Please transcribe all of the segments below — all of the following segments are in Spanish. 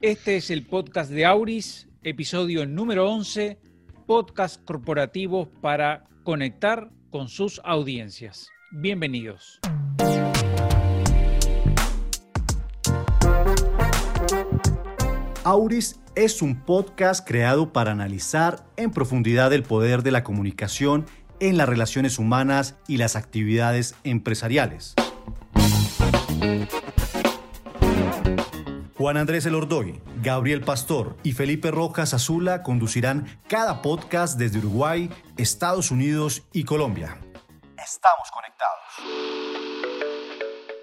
Este es el podcast de Auris, episodio número 11, podcast corporativo para conectar con sus audiencias. Bienvenidos. Auris es un podcast creado para analizar en profundidad el poder de la comunicación en las relaciones humanas y las actividades empresariales. Juan Andrés Elordoy, Gabriel Pastor y Felipe Rojas Azula conducirán cada podcast desde Uruguay, Estados Unidos y Colombia. Estamos conectados.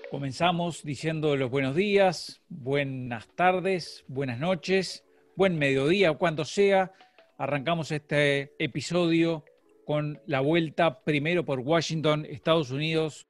Comenzamos diciendo los buenos días, buenas tardes, buenas noches, buen mediodía cuando sea. Arrancamos este episodio con la vuelta primero por Washington, Estados Unidos,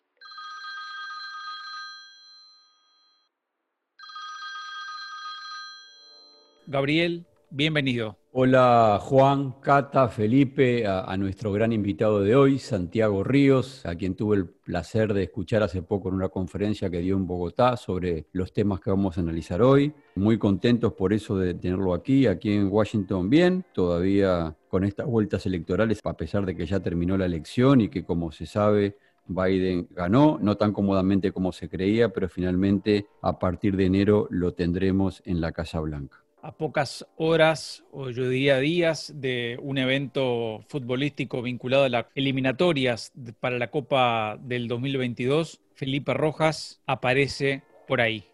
Gabriel, bienvenido. Hola Juan, Cata, Felipe, a, nuestro gran invitado de hoy, Santiago Ríos, a quien tuve el placer de escuchar hace poco en una conferencia que dio en Bogotá sobre los temas que vamos a analizar hoy. Muy contentos por eso de tenerlo aquí, aquí en Washington bien, todavía con estas vueltas electorales, a pesar de que ya terminó la elección y que como se sabe Biden ganó, no tan cómodamente como se creía, pero finalmente a partir de enero lo tendremos en la Casa Blanca a pocas horas, o yo diría días, de un evento futbolístico vinculado a las eliminatorias para la Copa del 2022, Felipe Rojas aparece por ahí.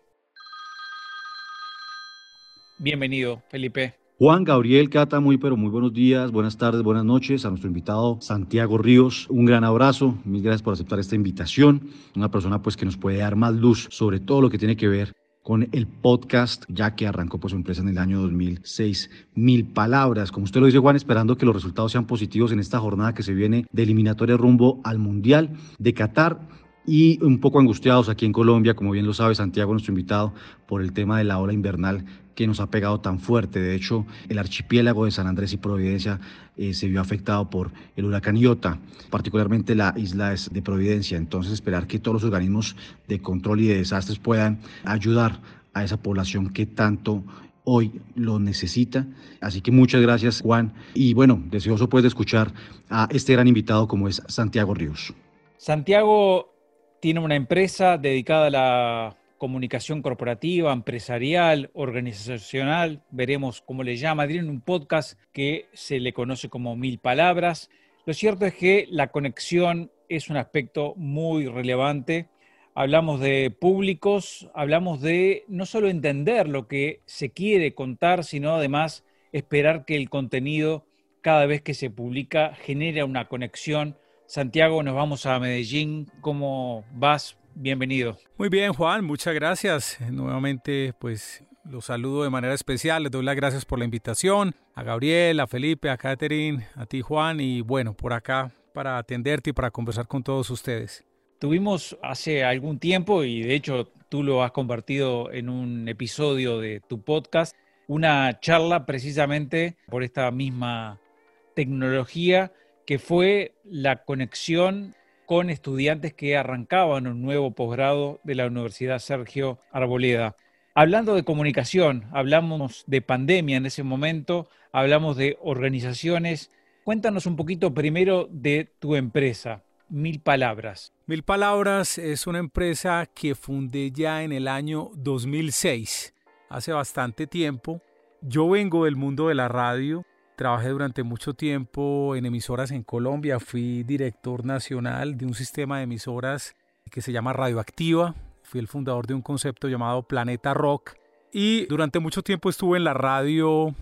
Bienvenido, Felipe. Juan Gabriel Cata, muy pero muy buenos días, buenas tardes, buenas noches a nuestro invitado Santiago Ríos. Un gran abrazo, mil gracias por aceptar esta invitación. Una persona pues que nos puede dar más luz sobre todo lo que tiene que ver con el podcast, ya que arrancó pues su empresa en el año 2006. Mil palabras, como usted lo dice Juan, esperando que los resultados sean positivos en esta jornada que se viene de eliminatoria rumbo al Mundial de Qatar y un poco angustiados aquí en Colombia, como bien lo sabe Santiago, nuestro invitado, por el tema de la ola invernal que nos ha pegado tan fuerte. De hecho, el archipiélago de San Andrés y Providencia eh, se vio afectado por el huracán Iota, particularmente la isla de Providencia. Entonces, esperar que todos los organismos de control y de desastres puedan ayudar a esa población que tanto hoy lo necesita. Así que muchas gracias, Juan. Y bueno, deseoso pues de escuchar a este gran invitado como es Santiago Ríos. Santiago tiene una empresa dedicada a la comunicación corporativa, empresarial, organizacional, veremos cómo le llama, tiene un podcast que se le conoce como Mil Palabras. Lo cierto es que la conexión es un aspecto muy relevante. Hablamos de públicos, hablamos de no solo entender lo que se quiere contar, sino además esperar que el contenido cada vez que se publica genere una conexión. Santiago, nos vamos a Medellín. ¿Cómo vas? Bienvenido. Muy bien, Juan, muchas gracias. Nuevamente, pues los saludo de manera especial, les doy las gracias por la invitación, a Gabriel, a Felipe, a Catherine, a ti Juan y bueno, por acá para atenderte y para conversar con todos ustedes. Tuvimos hace algún tiempo y de hecho tú lo has compartido en un episodio de tu podcast, una charla precisamente por esta misma tecnología que fue la conexión con estudiantes que arrancaban un nuevo posgrado de la Universidad Sergio Arboleda. Hablando de comunicación, hablamos de pandemia en ese momento, hablamos de organizaciones. Cuéntanos un poquito primero de tu empresa, Mil Palabras. Mil Palabras es una empresa que fundé ya en el año 2006, hace bastante tiempo. Yo vengo del mundo de la radio, Trabajé durante mucho tiempo en emisoras en Colombia. Fui director nacional de un sistema de emisoras que se llama Radioactiva. Fui el fundador de un concepto llamado Planeta Rock. Y durante mucho tiempo estuve en la radio,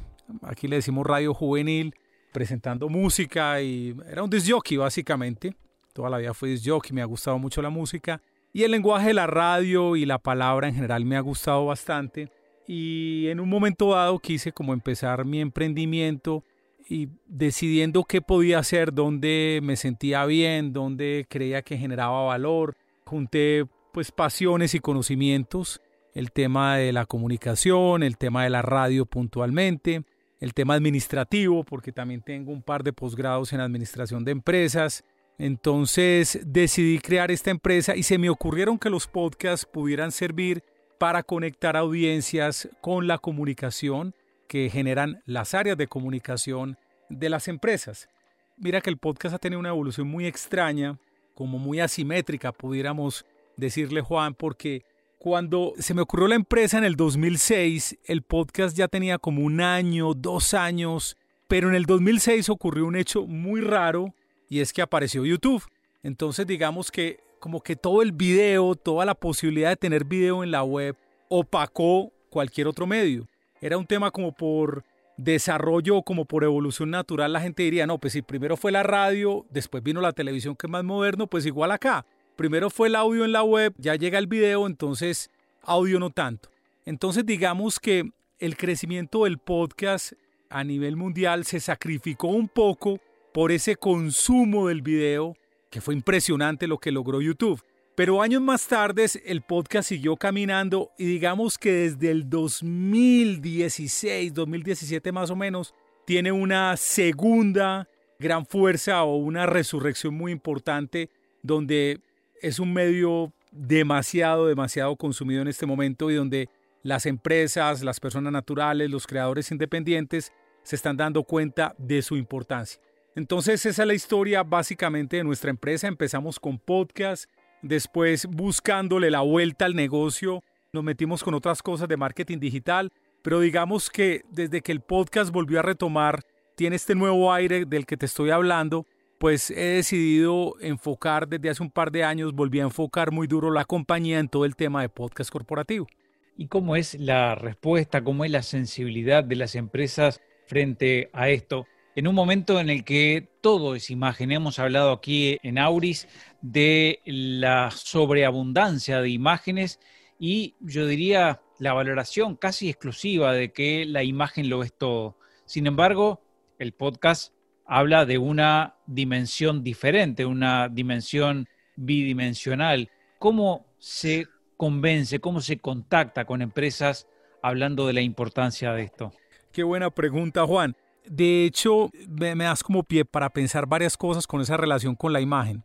aquí le decimos radio juvenil, presentando música y era un disc básicamente. Toda la vida fui disc me ha gustado mucho la música. Y el lenguaje de la radio y la palabra en general me ha gustado bastante y en un momento dado quise como empezar mi emprendimiento y decidiendo qué podía hacer, dónde me sentía bien, dónde creía que generaba valor. Junté pues pasiones y conocimientos, el tema de la comunicación, el tema de la radio puntualmente, el tema administrativo, porque también tengo un par de posgrados en administración de empresas, Entonces decidí crear esta empresa y se me ocurrieron que los podcasts pudieran servir para conectar audiencias con la comunicación que generan las áreas de comunicación de las empresas. Mira que el podcast ha tenido una evolución muy extraña, como muy asimétrica, pudiéramos decirle Juan, porque cuando se me ocurrió la empresa en el 2006, el podcast ya tenía como un año, dos años, pero en el 2006 ocurrió un hecho muy raro y es que apareció YouTube. Entonces digamos que como que todo el video, toda la posibilidad de tener video en la web opacó cualquier otro medio. Era un tema como por desarrollo, como por evolución natural, la gente diría, no, pues si primero fue la radio, después vino la televisión que es más moderno, pues igual acá. Primero fue el audio en la web, ya llega el video, entonces audio no tanto. Entonces digamos que el crecimiento del podcast a nivel mundial se sacrificó un poco por ese consumo del video, que fue impresionante lo que logró YouTube. Pero años más tarde el podcast siguió caminando y digamos que desde el 2016, 2017 más o menos, tiene una segunda gran fuerza o una resurrección muy importante donde es un medio demasiado, demasiado consumido en este momento y donde las empresas, las personas naturales, los creadores independientes se están dando cuenta de su importancia. Entonces esa es la historia básicamente de nuestra empresa. Empezamos con podcast, después buscándole la vuelta al negocio, nos metimos con otras cosas de marketing digital, pero digamos que desde que el podcast volvió a retomar, tiene este nuevo aire del que te estoy hablando, pues he decidido enfocar desde hace un par de años, volví a enfocar muy duro la compañía en todo el tema de podcast corporativo. ¿Y cómo es la respuesta, cómo es la sensibilidad de las empresas frente a esto? En un momento en el que todo es imagen. Hemos hablado aquí en Auris de la sobreabundancia de imágenes y yo diría la valoración casi exclusiva de que la imagen lo es todo. Sin embargo, el podcast habla de una dimensión diferente, una dimensión bidimensional. ¿Cómo se convence, cómo se contacta con empresas hablando de la importancia de esto? Qué buena pregunta, Juan. De hecho, me, das como pie para pensar varias cosas con esa relación con la imagen.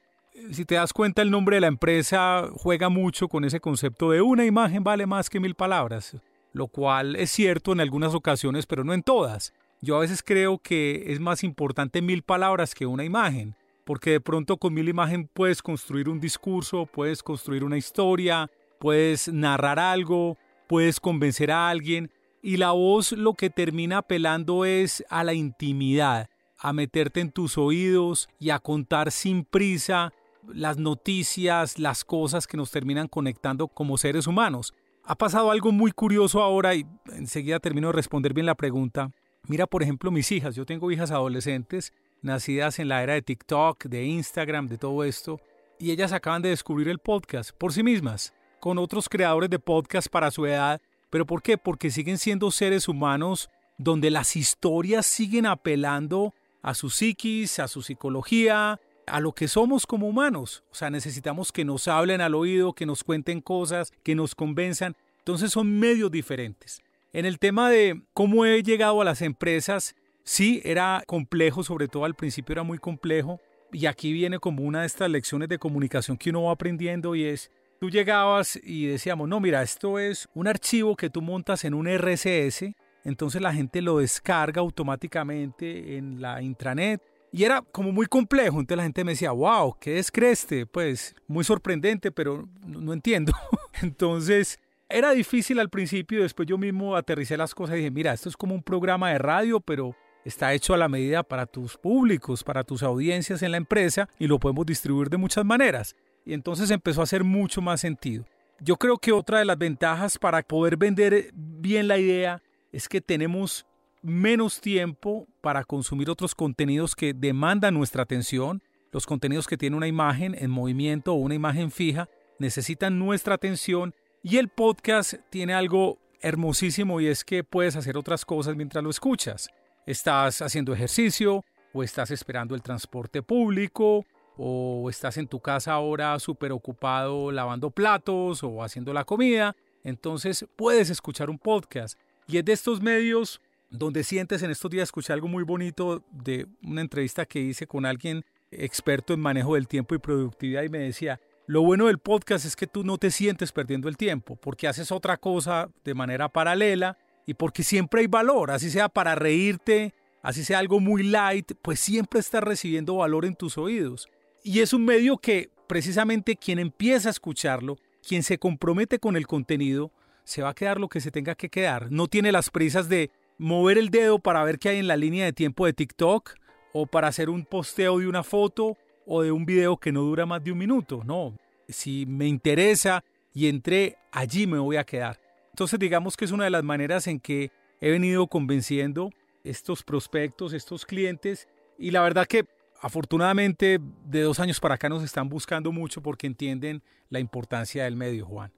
Si te das cuenta, el nombre de la empresa juega mucho con ese concepto de una imagen vale más que mil palabras, lo cual es cierto en algunas ocasiones, pero no en todas. Yo a veces creo que es más importante mil palabras que una imagen, porque de pronto con mil imágenes puedes construir un discurso, puedes construir una historia, puedes narrar algo, puedes convencer a alguien, y la voz lo que termina apelando es a la intimidad, a meterte en tus oídos y a contar sin prisa las noticias, las cosas que nos terminan conectando como seres humanos. Ha pasado algo muy curioso ahora y enseguida termino de responder bien la pregunta. Mira, por ejemplo, mis hijas. Yo tengo hijas adolescentes, nacidas en la era de TikTok, de Instagram, de todo esto, y ellas acaban de descubrir el podcast por sí mismas, con otros creadores de podcast para su edad ¿Pero por qué? Porque siguen siendo seres humanos donde las historias siguen apelando a su psiquis, a su psicología, a lo que somos como humanos. O sea, necesitamos que nos hablen al oído, que nos cuenten cosas, que nos convenzan. Entonces son medios diferentes. En el tema de cómo he llegado a las empresas, sí, era complejo, sobre todo al principio era muy complejo. Y aquí viene como una de estas lecciones de comunicación que uno va aprendiendo y es tú llegabas y decíamos, no, mira, esto es un archivo que tú montas en un RCS, entonces la gente lo descarga automáticamente en la intranet. Y era como muy complejo, entonces la gente me decía, wow, ¿qué es Creste? Pues muy sorprendente, pero no, entiendo. entonces era difícil al principio, después yo mismo aterricé las cosas y dije, mira, esto es como un programa de radio, pero está hecho a la medida para tus públicos, para tus audiencias en la empresa y lo podemos distribuir de muchas maneras y entonces empezó a hacer mucho más sentido. Yo creo que otra de las ventajas para poder vender bien la idea es que tenemos menos tiempo para consumir otros contenidos que demandan nuestra atención. Los contenidos que tienen una imagen en movimiento o una imagen fija necesitan nuestra atención y el podcast tiene algo hermosísimo y es que puedes hacer otras cosas mientras lo escuchas. Estás haciendo ejercicio o estás esperando el transporte público o estás en tu casa ahora súper ocupado lavando platos o haciendo la comida, entonces puedes escuchar un podcast. Y es de estos medios donde sientes en estos días, escuché algo muy bonito de una entrevista que hice con alguien experto en manejo del tiempo y productividad y me decía, lo bueno del podcast es que tú no te sientes perdiendo el tiempo, porque haces otra cosa de manera paralela y porque siempre hay valor, así sea para reírte, así sea algo muy light, pues siempre estás recibiendo valor en tus oídos. Y es un medio que precisamente quien empieza a escucharlo, quien se compromete con el contenido, se va a quedar lo que se tenga que quedar. No tiene las prisas de mover el dedo para ver qué hay en la línea de tiempo de TikTok o para hacer un posteo de una foto o de un video que no dura más de un minuto. No, si me interesa y entré, allí me voy a quedar. Entonces digamos que es una de las maneras en que he venido convenciendo estos prospectos, estos clientes y la verdad que afortunadamente de dos años para acá nos están buscando mucho porque entienden la importancia del medio, Juan.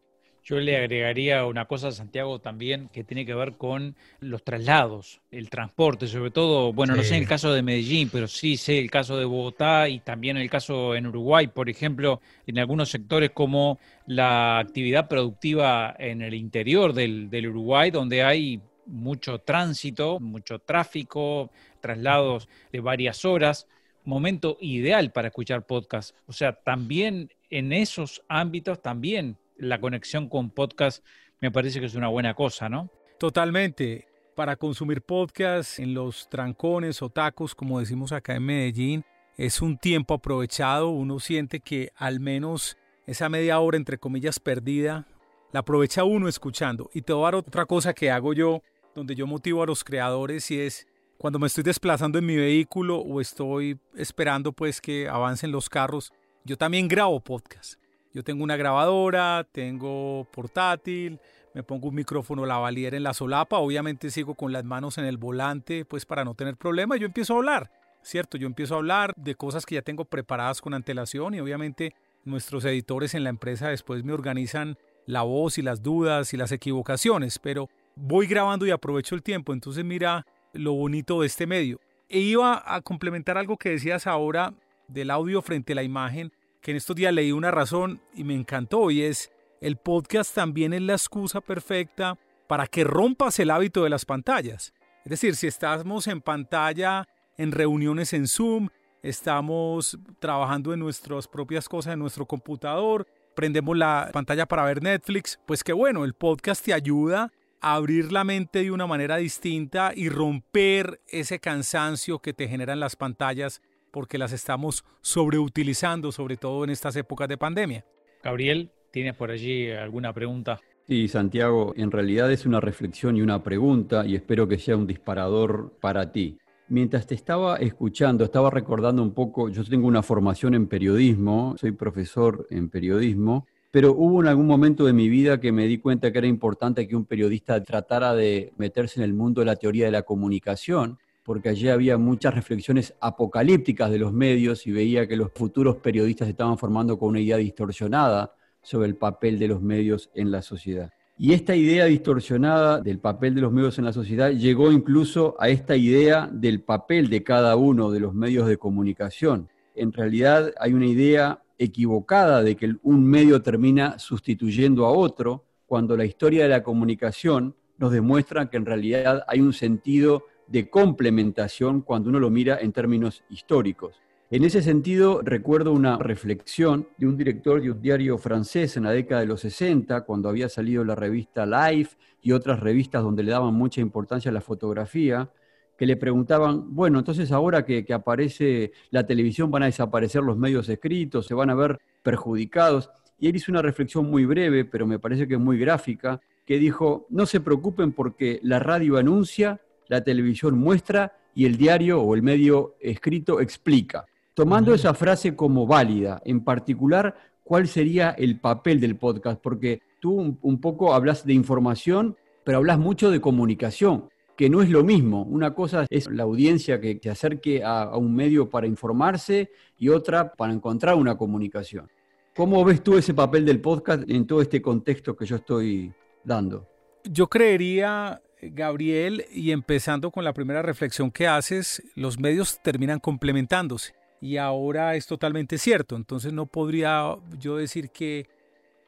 Yo le agregaría una cosa a Santiago también que tiene que ver con los traslados, el transporte, sobre todo, bueno, no sé en el caso de Medellín, pero sí sé el caso de Bogotá y también el caso en Uruguay, por ejemplo, en algunos sectores como la actividad productiva en el interior del, del Uruguay, donde hay mucho tránsito, mucho tráfico, traslados de varias horas, momento ideal para escuchar podcast. O sea, también en esos ámbitos, también la conexión con podcast me parece que es una buena cosa, ¿no? Totalmente. Para consumir podcast en los trancones o tacos, como decimos acá en Medellín, es un tiempo aprovechado. Uno siente que al menos esa media hora, entre comillas, perdida, la aprovecha uno escuchando. Y te voy a dar otra cosa que hago yo, donde yo motivo a los creadores y es cuando me estoy desplazando en mi vehículo o estoy esperando pues que avancen los carros, yo también grabo podcast. Yo tengo una grabadora, tengo portátil, me pongo un micrófono lavalier en la solapa, obviamente sigo con las manos en el volante, pues para no tener problemas, yo empiezo a hablar, ¿cierto? Yo empiezo a hablar de cosas que ya tengo preparadas con antelación y obviamente nuestros editores en la empresa después me organizan la voz y las dudas y las equivocaciones, pero voy grabando y aprovecho el tiempo, entonces mira lo bonito de este medio. E iba a complementar algo que decías ahora del audio frente a la imagen que en estos días leí una razón y me encantó y es el podcast también es la excusa perfecta para que rompas el hábito de las pantallas. Es decir, si estamos en pantalla, en reuniones en Zoom, estamos trabajando en nuestras propias cosas en nuestro computador, prendemos la pantalla para ver Netflix, pues qué bueno, el podcast te ayuda abrir la mente de una manera distinta y romper ese cansancio que te generan las pantallas porque las estamos sobreutilizando, sobre todo en estas épocas de pandemia. Gabriel, ¿tienes por allí alguna pregunta? Sí, Santiago, en realidad es una reflexión y una pregunta y espero que sea un disparador para ti. Mientras te estaba escuchando, estaba recordando un poco, yo tengo una formación en periodismo, soy profesor en periodismo, pero hubo en algún momento de mi vida que me di cuenta que era importante que un periodista tratara de meterse en el mundo de la teoría de la comunicación porque allí había muchas reflexiones apocalípticas de los medios y veía que los futuros periodistas estaban formando con una idea distorsionada sobre el papel de los medios en la sociedad. Y esta idea distorsionada del papel de los medios en la sociedad llegó incluso a esta idea del papel de cada uno de los medios de comunicación. En realidad hay una idea equivocada de que un medio termina sustituyendo a otro, cuando la historia de la comunicación nos demuestra que en realidad hay un sentido de complementación cuando uno lo mira en términos históricos. En ese sentido, recuerdo una reflexión de un director de un diario francés en la década de los 60, cuando había salido la revista Life y otras revistas donde le daban mucha importancia a la fotografía, que le preguntaban, bueno, entonces ahora que, que aparece la televisión van a desaparecer los medios escritos, se van a ver perjudicados. Y él hizo una reflexión muy breve, pero me parece que muy gráfica, que dijo, no se preocupen porque la radio anuncia la televisión muestra y el diario o el medio escrito explica. Tomando esa frase como válida, en particular, ¿cuál sería el papel del podcast? Porque tú un, poco hablas de información, pero hablas mucho de comunicación, que no es lo mismo. Una cosa es la audiencia que se acerque a, un medio para informarse y otra para encontrar una comunicación. ¿Cómo ves tú ese papel del podcast en todo este contexto que yo estoy dando? Yo creería Gabriel, y empezando con la primera reflexión que haces, los medios terminan complementándose. Y ahora es totalmente cierto. Entonces no podría yo decir que...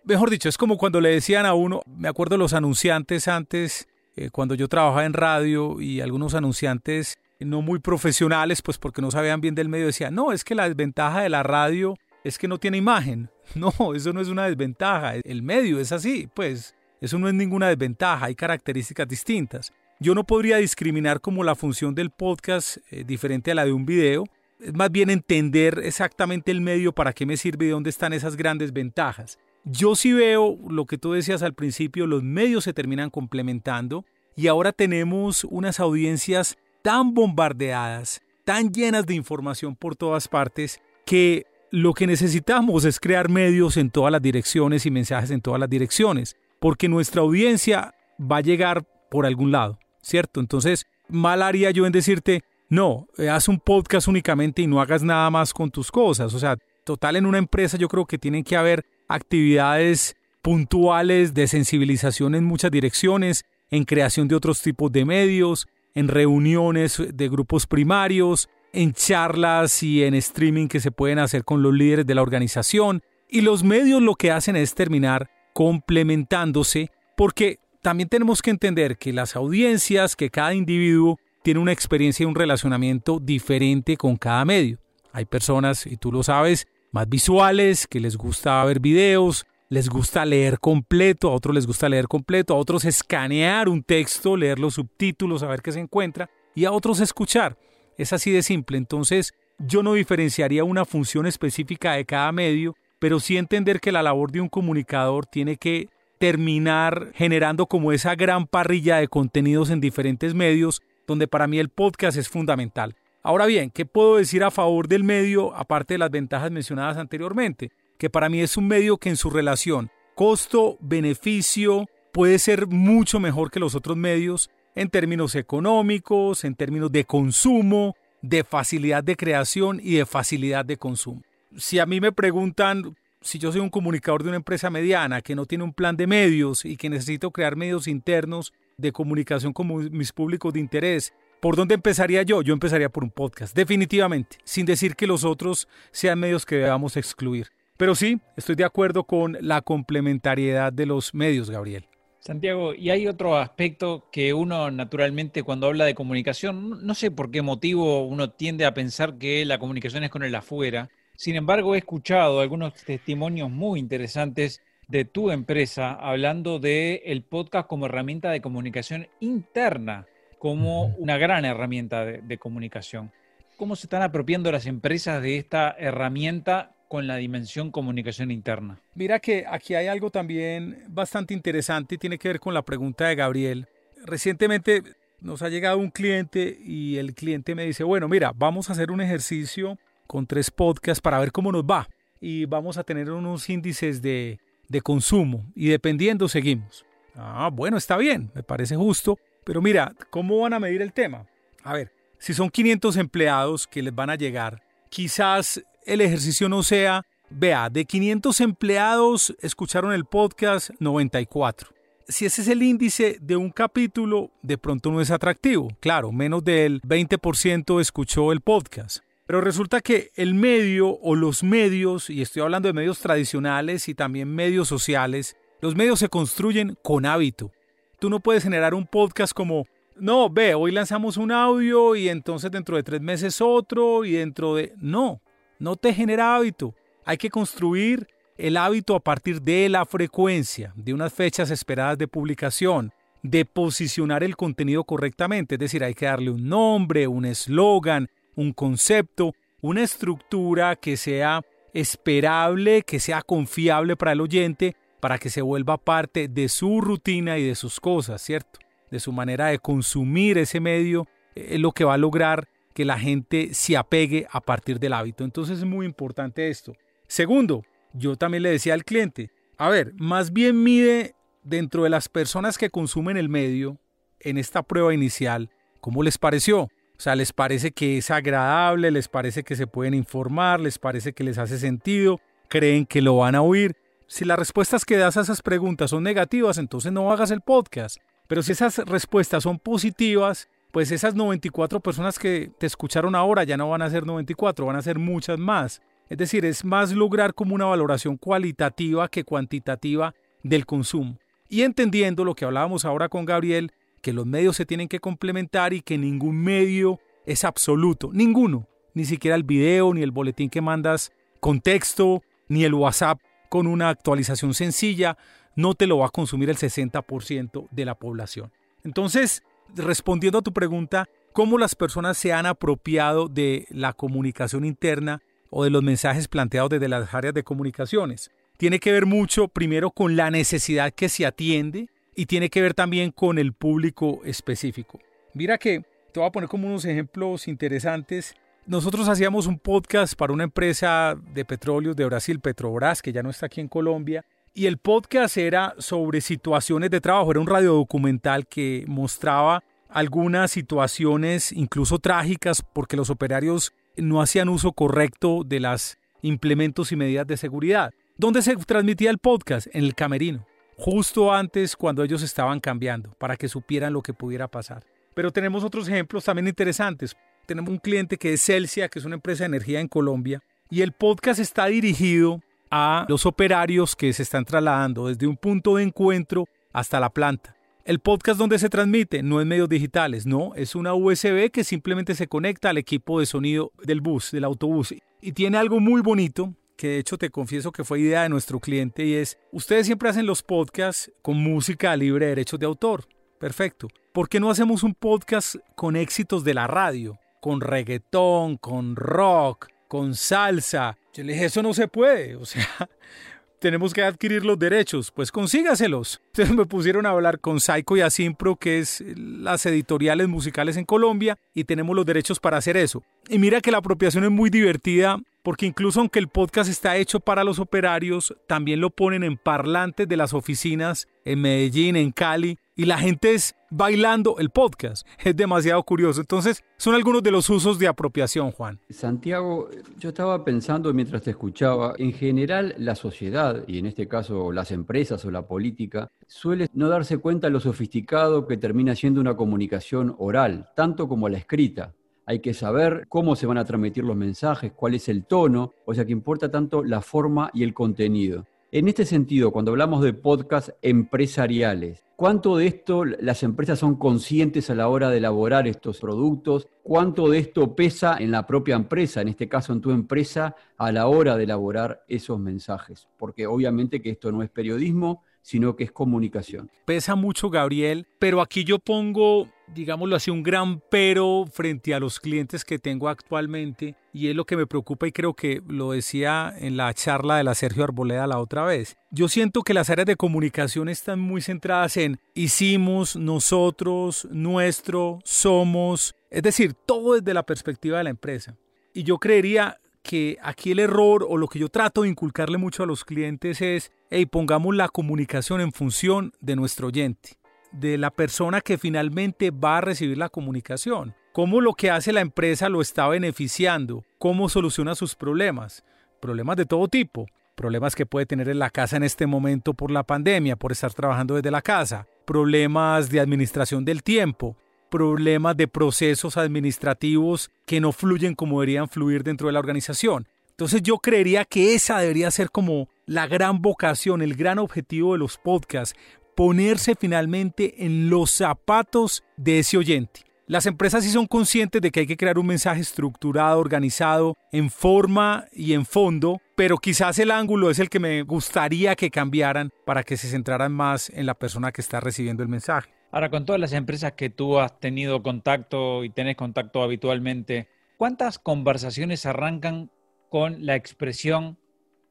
Mejor dicho, es como cuando le decían a uno, me acuerdo los anunciantes antes, eh, cuando yo trabajaba en radio y algunos anunciantes no muy profesionales, pues porque no sabían bien del medio, decían, no, es que la desventaja de la radio es que no tiene imagen. No, eso no es una desventaja. El medio es así, pues eso no es ninguna desventaja, hay características distintas. Yo no podría discriminar como la función del podcast eh, diferente a la de un video. Es más bien entender exactamente el medio, para qué me sirve y dónde están esas grandes ventajas. Yo sí veo lo que tú decías al principio, los medios se terminan complementando y ahora tenemos unas audiencias tan bombardeadas, tan llenas de información por todas partes, que lo que necesitamos es crear medios en todas las direcciones y mensajes en todas las direcciones, porque nuestra audiencia va a llegar por algún lado, ¿cierto? Entonces, mal haría yo en decirte, no, eh, haz un podcast únicamente y no hagas nada más con tus cosas. O sea, total en una empresa yo creo que tienen que haber actividades puntuales de sensibilización en muchas direcciones, en creación de otros tipos de medios, en reuniones de grupos primarios, en charlas y en streaming que se pueden hacer con los líderes de la organización. Y los medios lo que hacen es terminar complementándose porque también tenemos que entender que las audiencias, que cada individuo tiene una experiencia y un relacionamiento diferente con cada medio. Hay personas, y tú lo sabes, más visuales, que les gusta ver videos, les gusta leer completo, a otros les gusta leer completo, a otros escanear un texto, leer los subtítulos, a ver qué se encuentra, y a otros escuchar. Es así de simple. Entonces, yo no diferenciaría una función específica de cada medio, pero sí entender que la labor de un comunicador tiene que terminar generando como esa gran parrilla de contenidos en diferentes medios, donde para mí el podcast es fundamental. Ahora bien, ¿qué puedo decir a favor del medio aparte de las ventajas mencionadas anteriormente? Que para mí es un medio que en su relación costo-beneficio puede ser mucho mejor que los otros medios en términos económicos, en términos de consumo, de facilidad de creación y de facilidad de consumo. Si a mí me preguntan si yo soy un comunicador de una empresa mediana que no tiene un plan de medios y que necesito crear medios internos de comunicación con mis públicos de interés, ¿por dónde empezaría yo? Yo empezaría por un podcast, definitivamente, sin decir que los otros sean medios que debamos excluir. Pero sí, estoy de acuerdo con la complementariedad de los medios, Gabriel. Santiago, y hay otro aspecto que uno naturalmente cuando habla de comunicación, no sé por qué motivo uno tiende a pensar que la comunicación es con el afuera. Sin embargo, he escuchado algunos testimonios muy interesantes de tu empresa hablando de el podcast como herramienta de comunicación interna, como una gran herramienta de, de comunicación. ¿Cómo se están apropiando las empresas de esta herramienta con la dimensión comunicación interna. Mira que aquí hay algo también bastante interesante y tiene que ver con la pregunta de Gabriel. Recientemente nos ha llegado un cliente y el cliente me dice, bueno, mira, vamos a hacer un ejercicio con tres podcasts para ver cómo nos va y vamos a tener unos índices de, de consumo y dependiendo seguimos. Ah, bueno, está bien, me parece justo, pero mira, ¿cómo van a medir el tema? A ver, si son 500 empleados que les van a llegar, quizás el ejercicio no sea, vea, de 500 empleados escucharon el podcast 94. Si ese es el índice de un capítulo, de pronto no es atractivo. Claro, menos del 20% escuchó el podcast. Pero resulta que el medio o los medios, y estoy hablando de medios tradicionales y también medios sociales, los medios se construyen con hábito. Tú no puedes generar un podcast como, no, ve, hoy lanzamos un audio y entonces dentro de tres meses otro y dentro de... No, no te genera hábito. Hay que construir el hábito a partir de la frecuencia, de unas fechas esperadas de publicación, de posicionar el contenido correctamente, es decir, hay que darle un nombre, un eslogan, un concepto, una estructura que sea esperable, que sea confiable para el oyente, para que se vuelva parte de su rutina y de sus cosas, ¿cierto? De su manera de consumir ese medio, eh, es lo que va a lograr que la gente se apegue a partir del hábito. Entonces es muy importante esto. Segundo, yo también le decía al cliente, a ver, más bien mide dentro de las personas que consumen el medio en esta prueba inicial, ¿cómo les pareció? O sea, ¿les parece que es agradable? ¿Les parece que se pueden informar? ¿Les parece que les hace sentido? ¿Creen que lo van a oír? Si las respuestas que das a esas preguntas son negativas, entonces no hagas el podcast. Pero si esas respuestas son positivas, pues esas 94 personas que te escucharon ahora ya no van a ser 94, van a ser muchas más. Es decir, es más lograr como una valoración cualitativa que cuantitativa del consumo. Y entendiendo lo que hablábamos ahora con Gabriel, que los medios se tienen que complementar y que ningún medio es absoluto, ninguno, ni siquiera el video, ni el boletín que mandas con texto, ni el WhatsApp con una actualización sencilla, no te lo va a consumir el 60% de la población. Entonces, respondiendo a tu pregunta, ¿cómo las personas se han apropiado de la comunicación interna o de los mensajes planteados desde las áreas de comunicaciones? Tiene que ver mucho primero con la necesidad que se atiende y tiene que ver también con el público específico. Mira que te voy a poner como unos ejemplos interesantes. Nosotros hacíamos un podcast para una empresa de petróleo de Brasil, Petrobras, que ya no está aquí en Colombia, y el podcast era sobre situaciones de trabajo, era un radiodocumental que mostraba algunas situaciones incluso trágicas porque los operarios no hacían uso correcto de los implementos y medidas de seguridad. ¿Dónde se transmitía el podcast? En el camerino, justo antes cuando ellos estaban cambiando, para que supieran lo que pudiera pasar. Pero tenemos otros ejemplos también interesantes. Tenemos un cliente que es Celsia, que es una empresa de energía en Colombia, y el podcast está dirigido a los operarios que se están trasladando desde un punto de encuentro hasta la planta. El podcast donde se transmite no es medios digitales, no, es una USB que simplemente se conecta al equipo de sonido del bus, del autobús. Y tiene algo muy bonito, que de hecho te confieso que fue idea de nuestro cliente, y es, ustedes siempre hacen los podcasts con música libre de derechos de autor. Perfecto. ¿Por qué no hacemos un podcast con éxitos de la radio? Con reggaetón, con rock, con salsa. Yo le dije, eso no se puede. O sea, tenemos que adquirir los derechos, pues consígaselos. Entonces me pusieron a hablar con Saiko y Asimpro, que es las editoriales musicales en Colombia, y tenemos los derechos para hacer eso. Y mira que la apropiación es muy divertida, porque incluso aunque el podcast está hecho para los operarios, también lo ponen en parlantes de las oficinas en Medellín, en Cali, y la gente es bailando el podcast. Es demasiado curioso. Entonces, son algunos de los usos de apropiación, Juan. Santiago, yo estaba pensando mientras te escuchaba, en general la sociedad, y en este caso las empresas o la política, suele no darse cuenta de lo sofisticado que termina siendo una comunicación oral, tanto como la escrita. Hay que saber cómo se van a transmitir los mensajes, cuál es el tono, o sea que importa tanto la forma y el contenido. En este sentido, cuando hablamos de podcasts empresariales, ¿cuánto de esto las empresas son conscientes a la hora de elaborar estos productos? ¿Cuánto de esto pesa en la propia empresa, en este caso en tu empresa, a la hora de elaborar esos mensajes? Porque obviamente que esto no es periodismo, sino que es comunicación. Pesa mucho, Gabriel, pero aquí yo pongo, digámoslo así, un gran pero frente a los clientes que tengo actualmente y es lo que me preocupa y creo que lo decía en la charla de la Sergio Arboleda la otra vez. Yo siento que las áreas de comunicación están muy centradas en hicimos, nosotros, nuestro, somos, es decir, todo desde la perspectiva de la empresa. Y yo creería que aquí el error o lo que yo trato de inculcarle mucho a los clientes es, hey, pongamos la comunicación en función de nuestro oyente, de la persona que finalmente va a recibir la comunicación, cómo lo que hace la empresa lo está beneficiando, cómo soluciona sus problemas, problemas de todo tipo, problemas que puede tener en la casa en este momento por la pandemia, por estar trabajando desde la casa, problemas de administración del tiempo, problemas de procesos administrativos que no fluyen como deberían fluir dentro de la organización. Entonces yo creería que esa debería ser como la gran vocación, el gran objetivo de los podcasts, ponerse finalmente en los zapatos de ese oyente. Las empresas sí son conscientes de que hay que crear un mensaje estructurado, organizado, en forma y en fondo, pero quizás el ángulo es el que me gustaría que cambiaran para que se centraran más en la persona que está recibiendo el mensaje. Ahora, con todas las empresas que tú has tenido contacto y tenés contacto habitualmente, ¿cuántas conversaciones arrancan con la expresión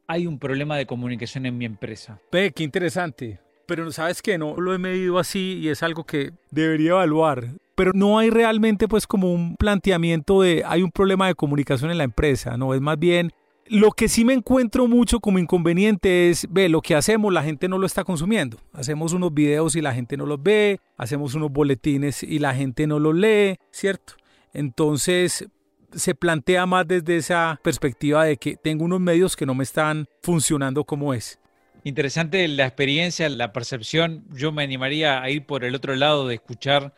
hay un problema de comunicación en mi empresa? Ve, qué interesante. Pero sabes que no lo he medido así y es algo que debería evaluar. Pero no hay realmente pues como un planteamiento de hay un problema de comunicación en la empresa, no, es más bien lo que sí me encuentro mucho como inconveniente es, ve, lo que hacemos la gente no lo está consumiendo. Hacemos unos videos y la gente no los ve, hacemos unos boletines y la gente no los lee, ¿cierto? Entonces se plantea más desde esa perspectiva de que tengo unos medios que no me están funcionando como es. Interesante la experiencia, la percepción. Yo me animaría a ir por el otro lado de escuchar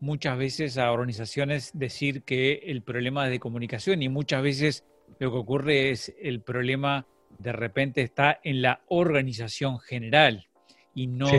muchas veces a organizaciones decir que el problema es de comunicación y muchas veces lo que ocurre es el problema de repente está en la organización general y no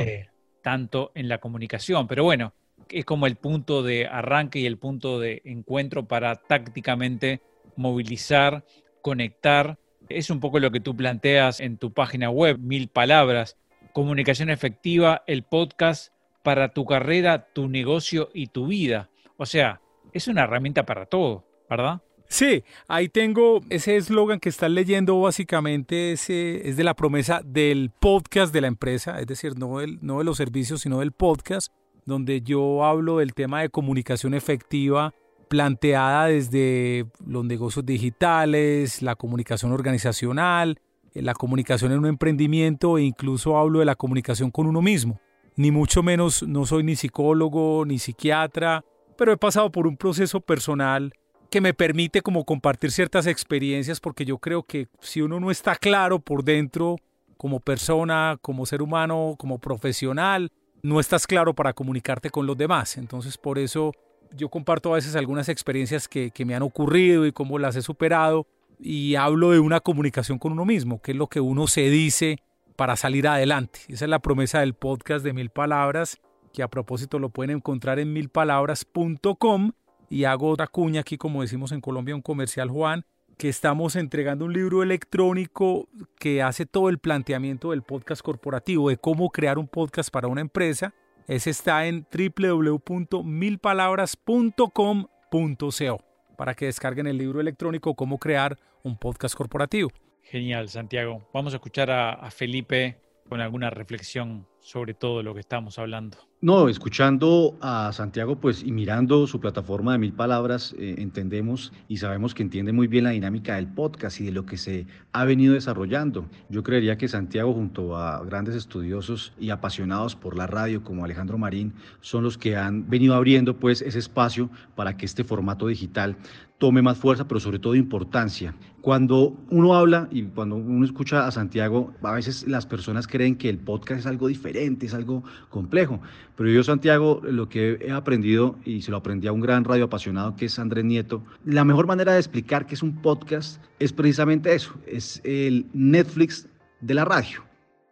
tanto en la comunicación. Pero bueno, es como el punto de arranque y el punto de encuentro para tácticamente movilizar, conectar. Es un poco lo que tú planteas en tu página web, mil palabras. Comunicación efectiva, el podcast para tu carrera, tu negocio y tu vida. O sea, es una herramienta para todo, ¿verdad? Sí, ahí tengo ese eslogan que estás leyendo básicamente ese, es de la promesa del podcast de la empresa, es decir, no, no de los servicios, sino del podcast, donde yo hablo del tema de comunicación efectiva planteada desde los negocios digitales, la comunicación organizacional, eh, la comunicación en un emprendimiento e incluso hablo de la comunicación con uno mismo. Ni mucho menos no soy ni psicólogo ni psiquiatra, pero he pasado por un proceso personal que me permite como compartir ciertas experiencias porque yo creo que si uno no está claro por dentro como persona, como ser humano, como profesional, no estás claro para comunicarte con los demás. Entonces por eso yo comparto a veces algunas experiencias que, que me han ocurrido y cómo las he superado y hablo de una comunicación con uno mismo, que es lo que uno se dice para salir adelante. Esa es la promesa del podcast de Mil Palabras, que a propósito lo pueden encontrar en milpalabras.com y hago otra cuña aquí, como decimos en Colombia, un comercial, Juan, que estamos entregando un libro electrónico que hace todo el planteamiento del podcast corporativo, de cómo crear un podcast para una empresa. Ese está en www.milpalabras.com.co para que descarguen el libro electrónico Cómo crear un podcast corporativo. Genial, Santiago. Vamos a escuchar a, a Felipe con alguna reflexión sobre todo lo que estamos hablando. No, escuchando a Santiago, pues y mirando su plataforma de mil palabras, eh, entendemos y sabemos que entiende muy bien la dinámica del podcast y de lo que se ha venido desarrollando. Yo creería que Santiago, junto a grandes estudiosos y apasionados por la radio como Alejandro Marín, son los que han venido abriendo pues ese espacio para que este formato digital tome más fuerza, pero sobre todo importancia. Cuando uno habla y cuando uno escucha a Santiago, a veces las personas creen que el podcast es algo diferente, es algo complejo. Pero yo, Santiago, lo que he aprendido, y se lo aprendí a un gran radio apasionado que es Andrés Nieto, la mejor manera de explicar qué es un podcast es precisamente eso, es el Netflix de la radio.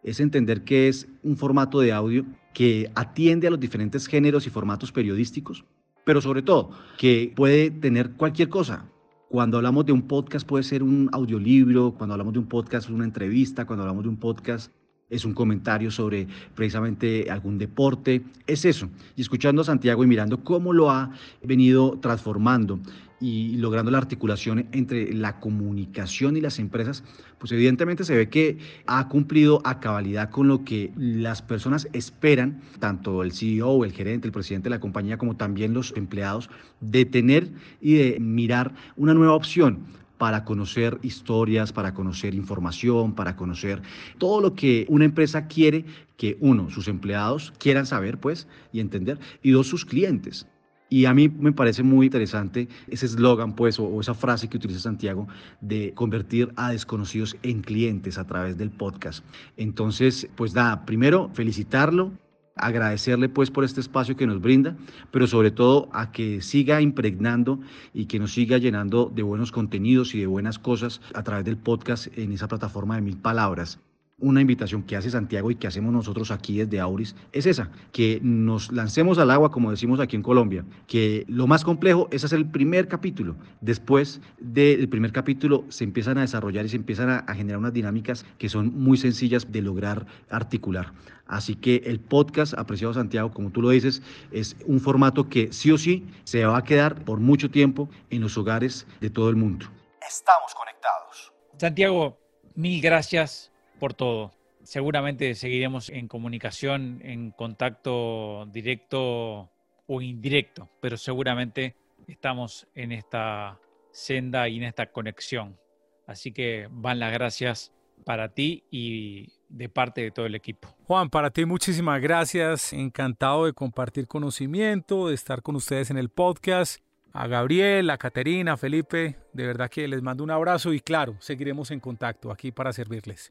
Es entender que es un formato de audio que atiende a los diferentes géneros y formatos periodísticos, pero sobre todo que puede tener cualquier cosa. Cuando hablamos de un podcast puede ser un audiolibro, cuando hablamos de un podcast una entrevista, cuando hablamos de un podcast es un comentario sobre precisamente algún deporte, es eso. Y escuchando a Santiago y mirando cómo lo ha venido transformando y logrando la articulación entre la comunicación y las empresas, pues evidentemente se ve que ha cumplido a cabalidad con lo que las personas esperan, tanto el CEO, el gerente, el presidente de la compañía, como también los empleados, de tener y de mirar una nueva opción para conocer historias, para conocer información, para conocer todo lo que una empresa quiere que uno, sus empleados quieran saber, pues, y entender, y dos, sus clientes. Y a mí me parece muy interesante ese eslogan, pues, o, esa frase que utiliza Santiago de convertir a desconocidos en clientes a través del podcast. Entonces, pues nada, primero felicitarlo, agradecerle pues por este espacio que nos brinda, pero sobre todo a que siga impregnando y que nos siga llenando de buenos contenidos y de buenas cosas a través del podcast en esa plataforma de mil palabras una invitación que hace Santiago y que hacemos nosotros aquí desde Auris es esa, que nos lancemos al agua, como decimos aquí en Colombia, que lo más complejo es hacer el primer capítulo. Después del primer capítulo se empiezan a desarrollar y se empiezan a, generar unas dinámicas que son muy sencillas de lograr articular. Así que el podcast, apreciado Santiago, como tú lo dices, es un formato que sí o sí se va a quedar por mucho tiempo en los hogares de todo el mundo. Estamos conectados. Santiago, mil gracias por todo. Seguramente seguiremos en comunicación, en contacto directo o indirecto, pero seguramente estamos en esta senda y en esta conexión. Así que van las gracias para ti y de parte de todo el equipo. Juan, para ti muchísimas gracias. Encantado de compartir conocimiento, de estar con ustedes en el podcast. A Gabriel, a Caterina, a Felipe, de verdad que les mando un abrazo y claro, seguiremos en contacto aquí para servirles.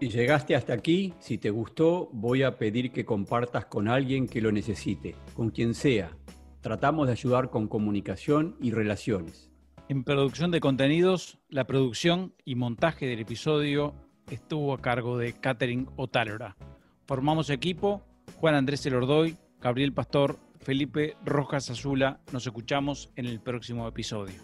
Si llegaste hasta aquí, si te gustó, voy a pedir que compartas con alguien que lo necesite, con quien sea. Tratamos de ayudar con comunicación y relaciones. En producción de contenidos, la producción y montaje del episodio estuvo a cargo de Catherine Otálora. Formamos equipo Juan Andrés Elordoy, Gabriel Pastor, Felipe Rojas Azula. Nos escuchamos en el próximo episodio.